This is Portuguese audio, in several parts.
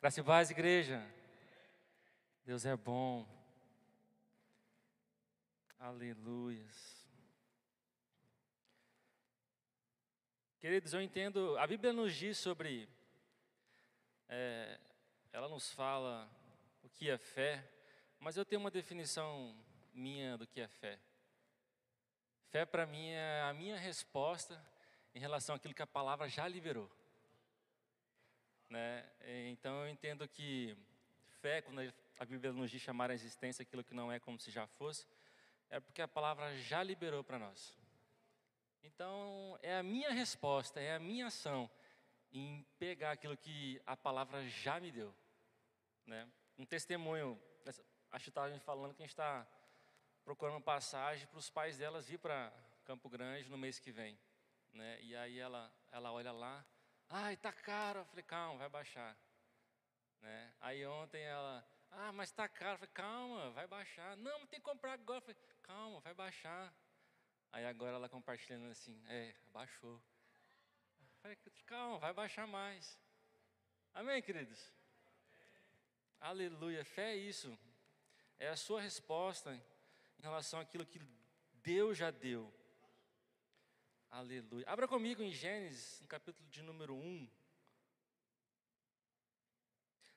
Graça e paz, igreja. Deus é bom. Aleluias. Queridos, eu entendo, a Bíblia nos diz sobre, é, ela nos fala o que é fé, mas eu tenho uma definição minha do que é fé. Fé para mim é a minha resposta em relação àquilo que a palavra já liberou. Né? Então eu entendo que fé, quando a Bíblia nos diz chamar a existência aquilo que não é como se já fosse, é porque a palavra já liberou para nós. Então é a minha resposta, é a minha ação em pegar aquilo que a palavra já me deu. Né? Um testemunho, acho que estava falando que a gente está procurando passagem para os pais delas ir para Campo Grande no mês que vem. Né? E aí ela, ela olha lá, ai, tá caro. Eu falei, calma, vai baixar. Né? Aí ontem ela, ah, mas tá caro. Eu falei, calma, vai baixar. Não, tem que comprar agora. Eu falei, calma, vai baixar. Aí agora ela compartilhando assim, é, baixou. Eu falei, calma, vai baixar mais. Amém, queridos? Aleluia, fé é isso. É a sua resposta em relação àquilo que Deus já deu. Aleluia. Abra comigo em Gênesis, no capítulo de número 1.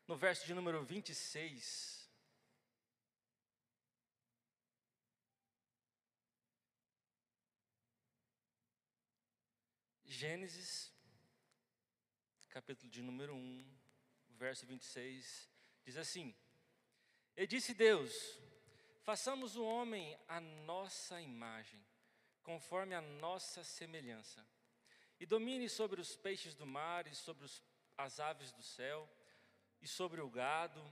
No verso de número 26. Gênesis, capítulo de número 1, verso 26, diz assim: E disse Deus: Façamos o homem à nossa imagem, conforme a nossa semelhança, e domine sobre os peixes do mar, e sobre os, as aves do céu, e sobre o gado,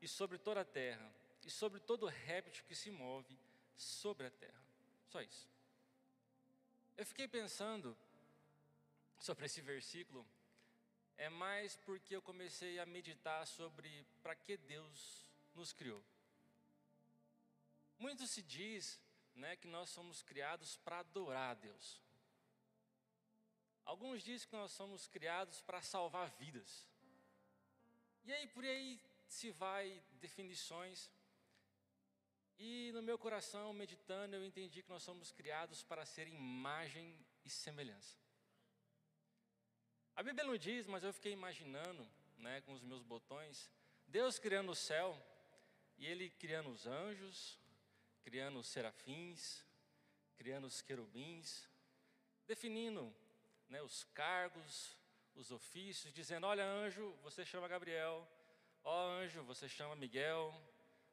e sobre toda a terra, e sobre todo réptil que se move sobre a terra. Só isso. Eu fiquei pensando sobre esse versículo, é mais porque eu comecei a meditar sobre para que Deus nos criou. Muito se diz né, que nós somos criados para adorar a Deus. Alguns dizem que nós somos criados para salvar vidas. E aí, por aí se vai definições. E no meu coração, meditando, eu entendi que nós somos criados para ser imagem e semelhança. A Bíblia não diz, mas eu fiquei imaginando, né, com os meus botões, Deus criando o céu e Ele criando os anjos, criando os serafins, criando os querubins, definindo né, os cargos, os ofícios, dizendo: olha, anjo, você chama Gabriel, ó anjo, você chama Miguel,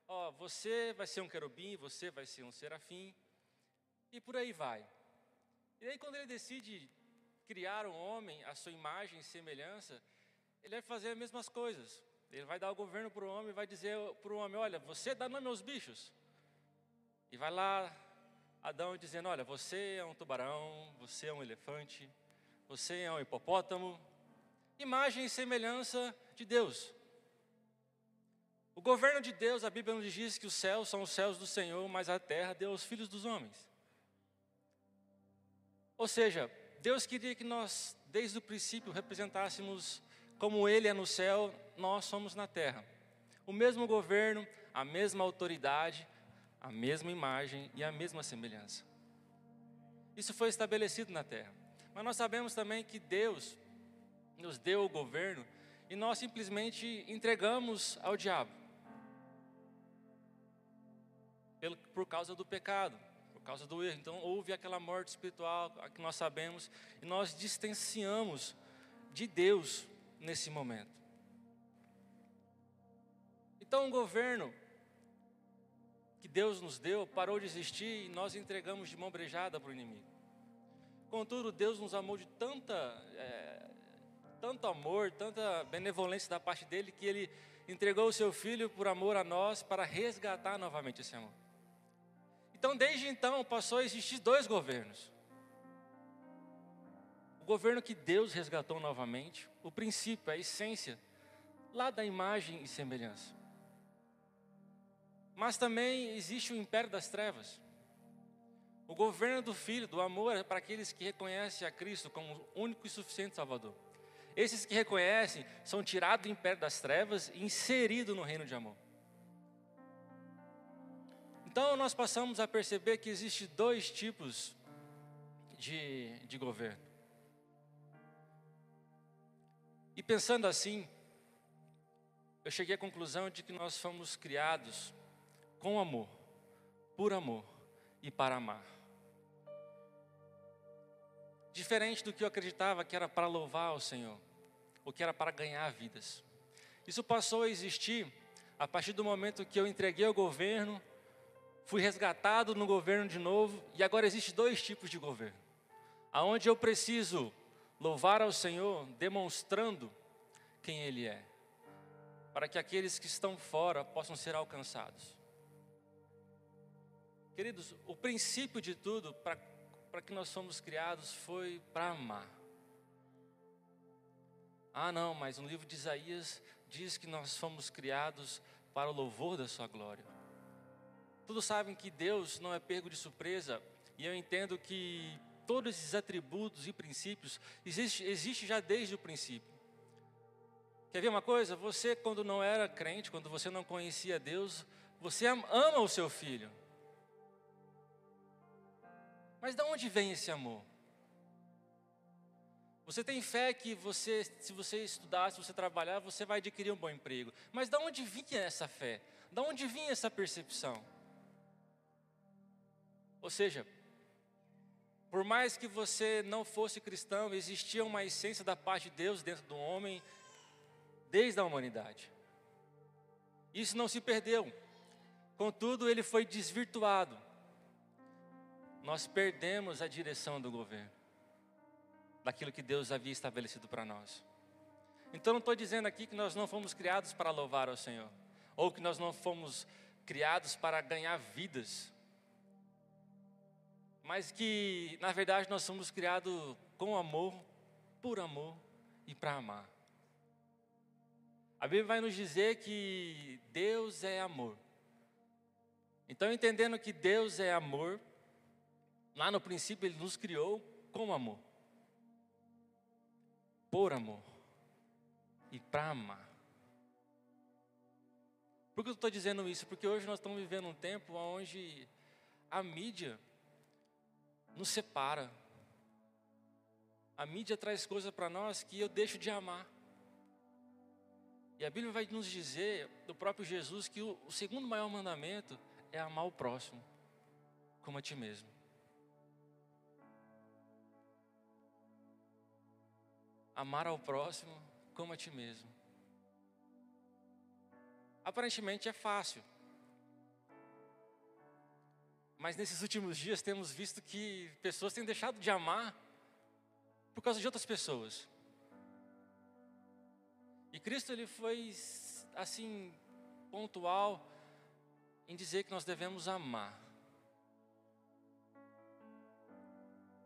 ó, você vai ser um querubim, você vai ser um serafim, e por aí vai. E aí, quando ele decide criar um homem à sua imagem e semelhança, ele vai fazer as mesmas coisas. Ele vai dar o governo para o homem, vai dizer para o homem: olha, você dá nome aos bichos. E vai lá Adão dizendo: Olha, você é um tubarão, você é um elefante, você é um hipopótamo. Imagem e semelhança de Deus. O governo de Deus, a Bíblia nos diz que os céus são os céus do Senhor, mas a terra deu aos filhos dos homens. Ou seja, Deus queria que nós, desde o princípio, representássemos como Ele é no céu, nós somos na terra. O mesmo governo, a mesma autoridade, a mesma imagem e a mesma semelhança. Isso foi estabelecido na terra. Mas nós sabemos também que Deus nos deu o governo e nós simplesmente entregamos ao diabo. por causa do pecado, por causa do erro. Então houve aquela morte espiritual que nós sabemos e nós distanciamos de Deus nesse momento. Então o governo que Deus nos deu parou de existir e nós entregamos de mão brejada para o inimigo. Contudo, Deus nos amou de tanta, é, tanto amor, tanta benevolência da parte dele, que ele entregou o seu filho por amor a nós para resgatar novamente esse amor. Então, desde então, passou a existir dois governos. O governo que Deus resgatou novamente, o princípio, a essência, lá da imagem e semelhança. Mas também existe o império das trevas. O governo do Filho, do amor, é para aqueles que reconhecem a Cristo como o único e suficiente Salvador. Esses que reconhecem são tirados do império das trevas e inseridos no reino de amor. Então nós passamos a perceber que existe dois tipos de, de governo. E pensando assim, eu cheguei à conclusão de que nós fomos criados com amor, por amor e para amar. Diferente do que eu acreditava que era para louvar o Senhor, ou que era para ganhar vidas. Isso passou a existir a partir do momento que eu entreguei o governo, fui resgatado no governo de novo, e agora existe dois tipos de governo. Aonde eu preciso louvar ao Senhor demonstrando quem Ele é, para que aqueles que estão fora possam ser alcançados. Queridos, o princípio de tudo para que nós fomos criados foi para amar. Ah, não, mas no livro de Isaías diz que nós fomos criados para o louvor da Sua glória. Todos sabem que Deus não é pego de surpresa, e eu entendo que todos esses atributos e princípios existem existe já desde o princípio. Quer ver uma coisa? Você, quando não era crente, quando você não conhecia Deus, você ama o seu filho. Mas de onde vem esse amor? Você tem fé que você, se você estudar, se você trabalhar, você vai adquirir um bom emprego. Mas de onde vinha essa fé? De onde vinha essa percepção? Ou seja, por mais que você não fosse cristão, existia uma essência da paz de Deus dentro do homem desde a humanidade. Isso não se perdeu. Contudo, ele foi desvirtuado nós perdemos a direção do governo, daquilo que Deus havia estabelecido para nós. Então não estou dizendo aqui que nós não fomos criados para louvar ao Senhor, ou que nós não fomos criados para ganhar vidas, mas que na verdade nós somos criados com amor, por amor e para amar. A Bíblia vai nos dizer que Deus é amor. Então, entendendo que Deus é amor, Lá no princípio ele nos criou com amor. Por amor. E para amar. Por que eu estou dizendo isso? Porque hoje nós estamos vivendo um tempo onde a mídia nos separa. A mídia traz coisas para nós que eu deixo de amar. E a Bíblia vai nos dizer, do próprio Jesus, que o, segundo maior mandamento é amar o próximo, como a ti mesmo. Amar ao próximo como a ti mesmo. Aparentemente é fácil. Mas nesses últimos dias temos visto que pessoas têm deixado de amar por causa de outras pessoas. E Cristo ele foi assim pontual em dizer que nós devemos amar.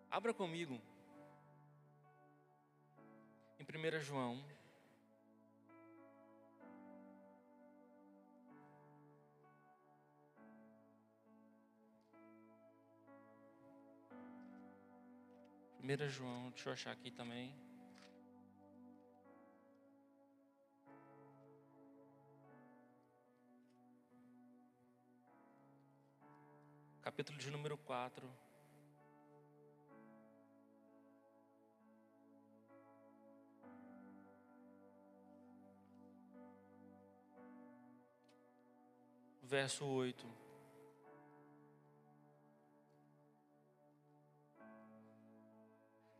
Abra comigo em 1 João. Primeira João, deixa eu achar aqui também. Capítulo de número 4. Verso 8.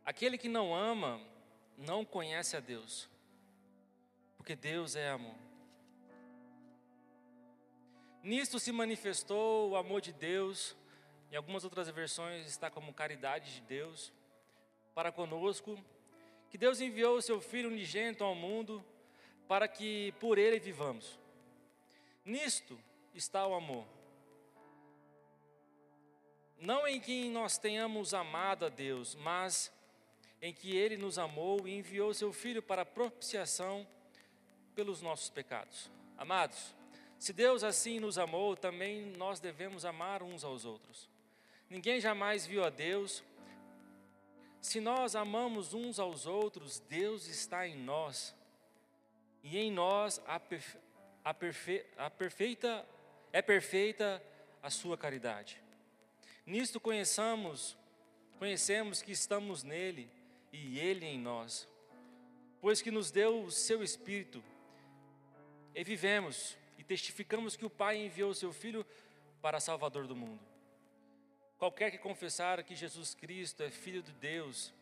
Aquele que não ama, não conhece a Deus, porque Deus é amor. Nisto se manifestou o amor de Deus, em algumas outras versões está como caridade de Deus, para conosco, que Deus enviou o seu Filho unigênito ao mundo, para que por ele vivamos. Nisto está o amor. Não em que nós tenhamos amado a Deus, mas em que Ele nos amou e enviou seu Filho para propiciação pelos nossos pecados. Amados, se Deus assim nos amou, também nós devemos amar uns aos outros. Ninguém jamais viu a Deus. Se nós amamos uns aos outros, Deus está em nós, e em nós a, perfe a, perfe a perfeita é perfeita a sua caridade. Nisto conheçamos, conhecemos que estamos nele e ele em nós, pois que nos deu o seu espírito e vivemos e testificamos que o Pai enviou o seu filho para Salvador do mundo. Qualquer que confessar que Jesus Cristo é filho de Deus,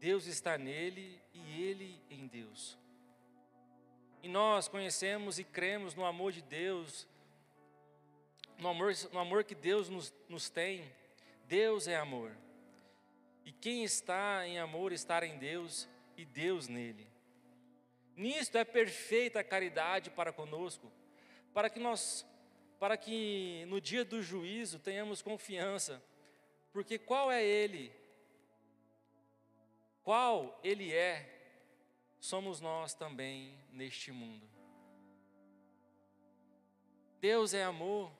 Deus está nele e ele em Deus. E nós conhecemos e cremos no amor de Deus no amor, no amor que Deus nos, nos tem, Deus é amor. E quem está em amor está em Deus e Deus nele. Nisto é perfeita a caridade para conosco, para que nós, para que no dia do juízo tenhamos confiança, porque qual é Ele? Qual Ele é? Somos nós também neste mundo. Deus é amor,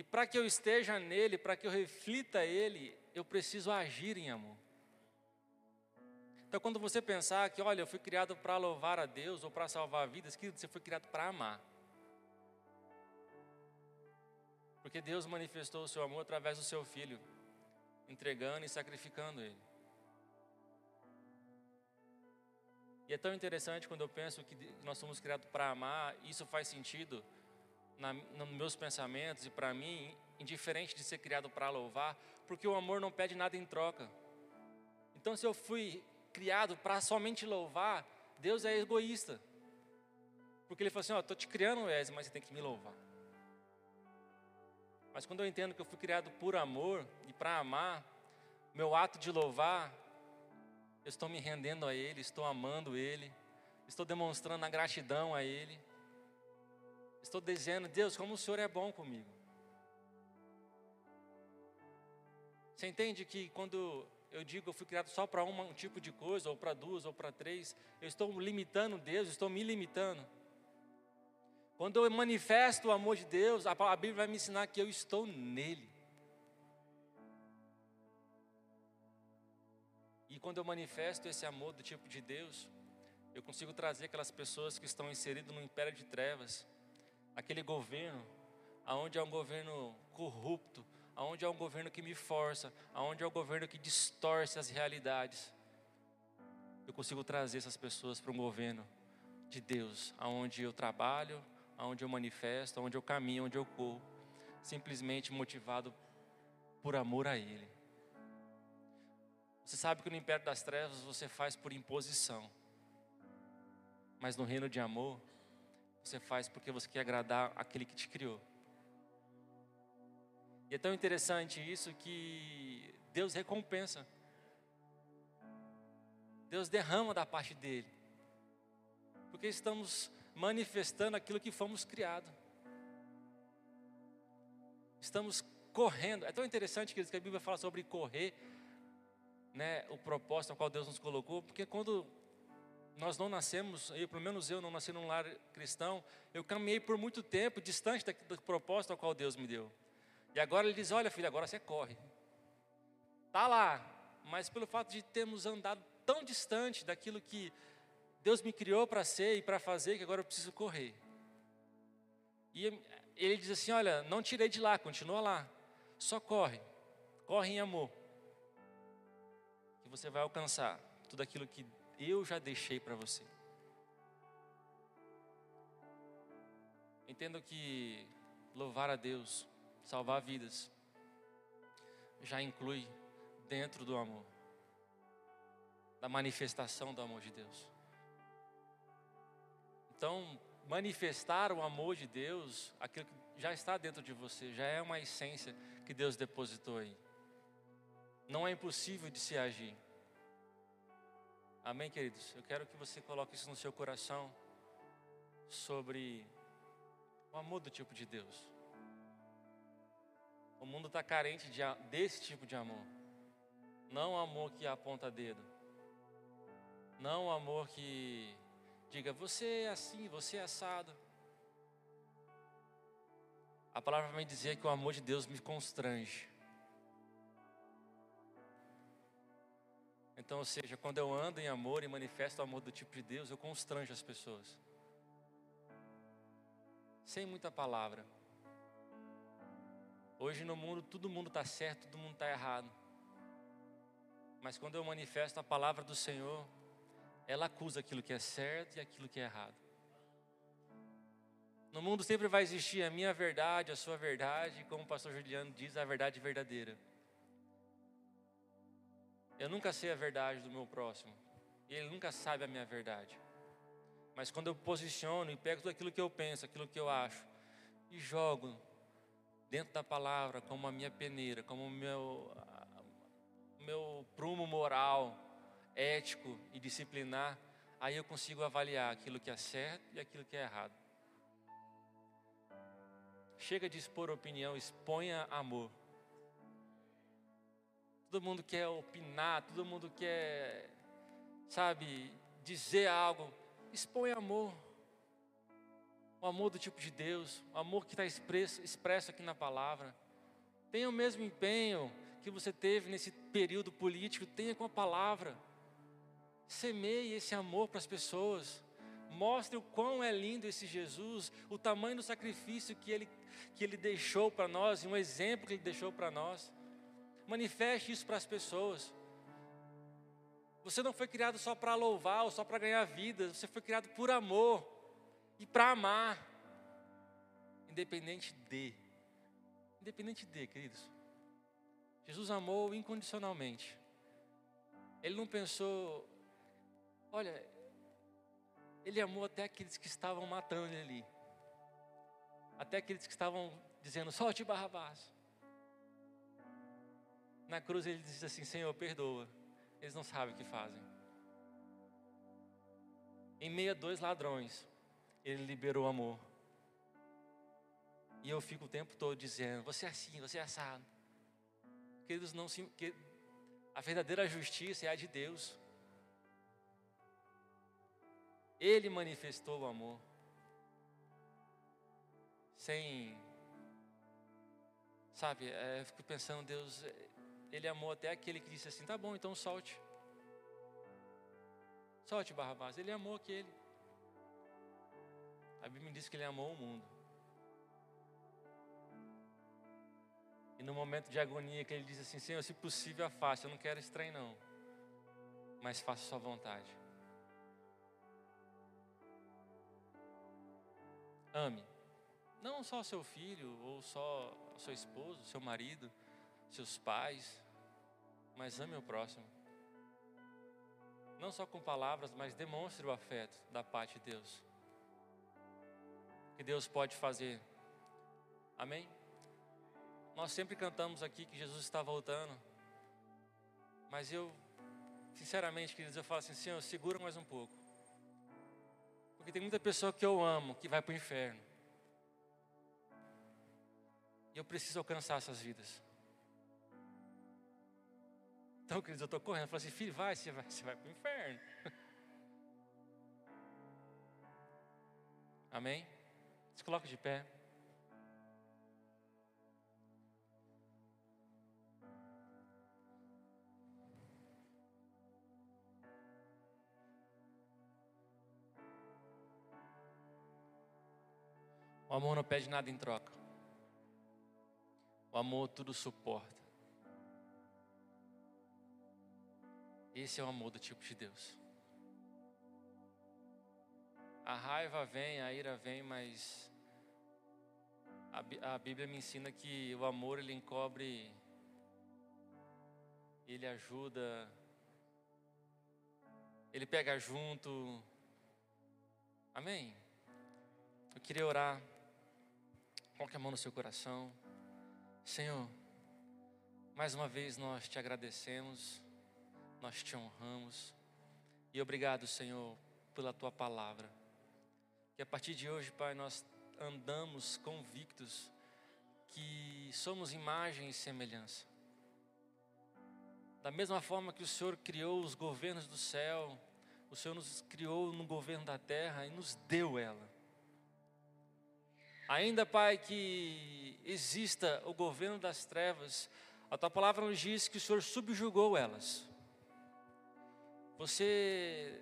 e para que eu esteja nele, para que eu reflita ele, eu preciso agir em amor. Então, quando você pensar que, olha, eu fui criado para louvar a Deus ou para salvar vidas, querido, você foi criado para amar. Porque Deus manifestou o seu amor através do seu filho, entregando e sacrificando ele. E é tão interessante quando eu penso que nós somos criados para amar, isso faz sentido na, nos meus pensamentos e para mim, indiferente de ser criado para louvar, porque o amor não pede nada em troca. Então, se eu fui criado para somente louvar, Deus é egoísta. Porque Ele falou assim: Ó, estou te criando, Wesley, mas você tem que me louvar. Mas quando eu entendo que eu fui criado por amor e para amar, meu ato de louvar, eu estou me rendendo a Ele, estou amando Ele, estou demonstrando a gratidão a Ele. Estou dizendo, Deus, como o Senhor é bom comigo. Você entende que quando eu digo eu fui criado só para um tipo de coisa, ou para duas, ou para três, eu estou limitando Deus, estou me limitando. Quando eu manifesto o amor de Deus, a Bíblia vai me ensinar que eu estou nele. E quando eu manifesto esse amor do tipo de Deus, eu consigo trazer aquelas pessoas que estão inseridas no império de trevas aquele governo, aonde é um governo corrupto, aonde é um governo que me força, aonde é um governo que distorce as realidades. Eu consigo trazer essas pessoas para um governo de Deus, aonde eu trabalho, aonde eu manifesto, aonde eu caminho, onde eu corro, simplesmente motivado por amor a Ele. Você sabe que no império das trevas você faz por imposição, mas no reino de amor você faz porque você quer agradar aquele que te criou. E é tão interessante isso que Deus recompensa. Deus derrama da parte dele. Porque estamos manifestando aquilo que fomos criados. Estamos correndo. É tão interessante que a Bíblia fala sobre correr, né, o propósito ao qual Deus nos colocou, porque quando nós não nascemos, eu, pelo menos eu não nasci num lar cristão, eu caminhei por muito tempo distante do propósito ao qual Deus me deu. E agora ele diz: Olha, filho, agora você corre. Está lá, mas pelo fato de termos andado tão distante daquilo que Deus me criou para ser e para fazer, que agora eu preciso correr. E ele diz assim: Olha, não tirei de lá, continua lá, só corre, corre em amor, que você vai alcançar tudo aquilo que eu já deixei para você. Entendo que louvar a Deus, salvar vidas, já inclui dentro do amor, da manifestação do amor de Deus. Então, manifestar o amor de Deus, aquilo que já está dentro de você, já é uma essência que Deus depositou aí. Não é impossível de se agir. Amém, queridos? Eu quero que você coloque isso no seu coração sobre o amor do tipo de Deus. O mundo está carente de, desse tipo de amor. Não amor que aponta dedo. Não amor que diga, você é assim, você é assado. A palavra vai dizer que o amor de Deus me constrange. Então, ou seja, quando eu ando em amor e manifesto o amor do tipo de Deus, eu constranjo as pessoas. Sem muita palavra. Hoje no mundo, todo mundo está certo, todo mundo está errado. Mas quando eu manifesto a palavra do Senhor, ela acusa aquilo que é certo e aquilo que é errado. No mundo sempre vai existir a minha verdade, a sua verdade, como o pastor Juliano diz, a verdade verdadeira. Eu nunca sei a verdade do meu próximo, e ele nunca sabe a minha verdade. Mas quando eu posiciono e pego tudo aquilo que eu penso, aquilo que eu acho, e jogo dentro da palavra como a minha peneira, como o meu, meu prumo moral, ético e disciplinar, aí eu consigo avaliar aquilo que é certo e aquilo que é errado. Chega de expor opinião, exponha amor. Todo mundo quer opinar, todo mundo quer, sabe, dizer algo. Expõe amor. O amor do tipo de Deus, o amor que está expresso, expresso aqui na palavra. Tenha o mesmo empenho que você teve nesse período político, tenha com a palavra. Semeie esse amor para as pessoas. Mostre o quão é lindo esse Jesus, o tamanho do sacrifício que ele, que ele deixou para nós, e um exemplo que ele deixou para nós. Manifeste isso para as pessoas. Você não foi criado só para louvar ou só para ganhar vida, você foi criado por amor e para amar, independente de. Independente de, queridos. Jesus amou incondicionalmente. Ele não pensou, olha, ele amou até aqueles que estavam matando ele ali. Até aqueles que estavam dizendo, solte Barrabás. Na cruz ele diz assim: Senhor, perdoa. Eles não sabem o que fazem. Em meio a dois ladrões, ele liberou amor. E eu fico o tempo todo dizendo: Você é assim, você é assado. Queridos, não se, que, a verdadeira justiça é a de Deus. Ele manifestou o amor. Sem. Sabe, é, eu fico pensando, Deus, Ele amou até aquele que disse assim: tá bom, então solte. Solte Barrabás. Ele amou aquele. A Bíblia diz que ele amou o mundo. E no momento de agonia que ele diz assim: Senhor, se possível, afaste. Eu não quero esse trem, não. Mas faça sua vontade. Ame. Não só seu filho, ou só seu esposo, seu marido, seus pais, mas ame o próximo. Não só com palavras, mas demonstre o afeto da parte de Deus. Que Deus pode fazer. Amém? Nós sempre cantamos aqui que Jesus está voltando. Mas eu, sinceramente, queridos, eu falo assim, Senhor, segura mais um pouco. Porque tem muita pessoa que eu amo que vai para o inferno. E eu preciso alcançar essas vidas. Então, queridos, eu estou correndo. Eu falo assim, filho, vai, você vai, você vai para o inferno. Amém? Se coloca de pé. O amor não pede nada em troca. O amor tudo suporta. Esse é o amor do tipo de Deus. A raiva vem, a ira vem, mas a, Bíblia me ensina que o amor ele encobre, ele ajuda, ele pega junto. Amém? Eu queria orar. Coloque a mão no seu coração. Senhor, mais uma vez nós te agradecemos, nós te honramos. E obrigado, Senhor, pela tua palavra. Que a partir de hoje, Pai, nós andamos convictos que somos imagem e semelhança. Da mesma forma que o Senhor criou os governos do céu, o Senhor nos criou no governo da terra e nos deu ela. Ainda, Pai, que exista o governo das trevas, a tua palavra nos diz que o Senhor subjugou elas. Você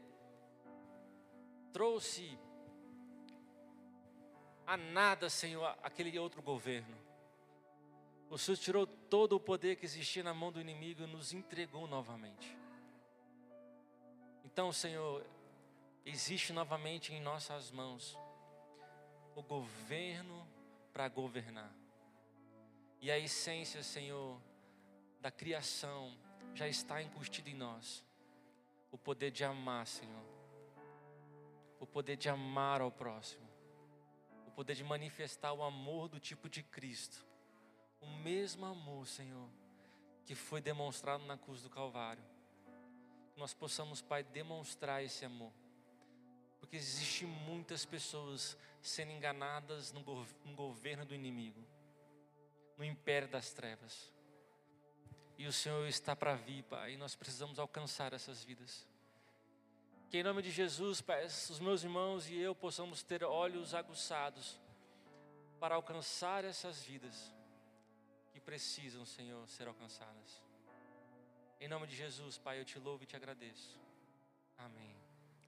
trouxe a nada, Senhor, aquele outro governo. O Senhor tirou todo o poder que existia na mão do inimigo e nos entregou novamente. Então, Senhor, existe novamente em nossas mãos o governo para governar. E a essência, Senhor, da criação já está incutida em nós. O poder de amar, Senhor. O poder de amar ao próximo poder de manifestar o amor do tipo de Cristo. O mesmo amor, Senhor, que foi demonstrado na cruz do Calvário. Que nós possamos, Pai, demonstrar esse amor. Porque existem muitas pessoas sendo enganadas no, no governo do inimigo, no império das trevas. E o Senhor está para vir, Pai, e nós precisamos alcançar essas vidas. Que em nome de Jesus, Pai, os meus irmãos e eu possamos ter olhos aguçados para alcançar essas vidas que precisam, Senhor, ser alcançadas. Em nome de Jesus, Pai, eu te louvo e te agradeço. Amém.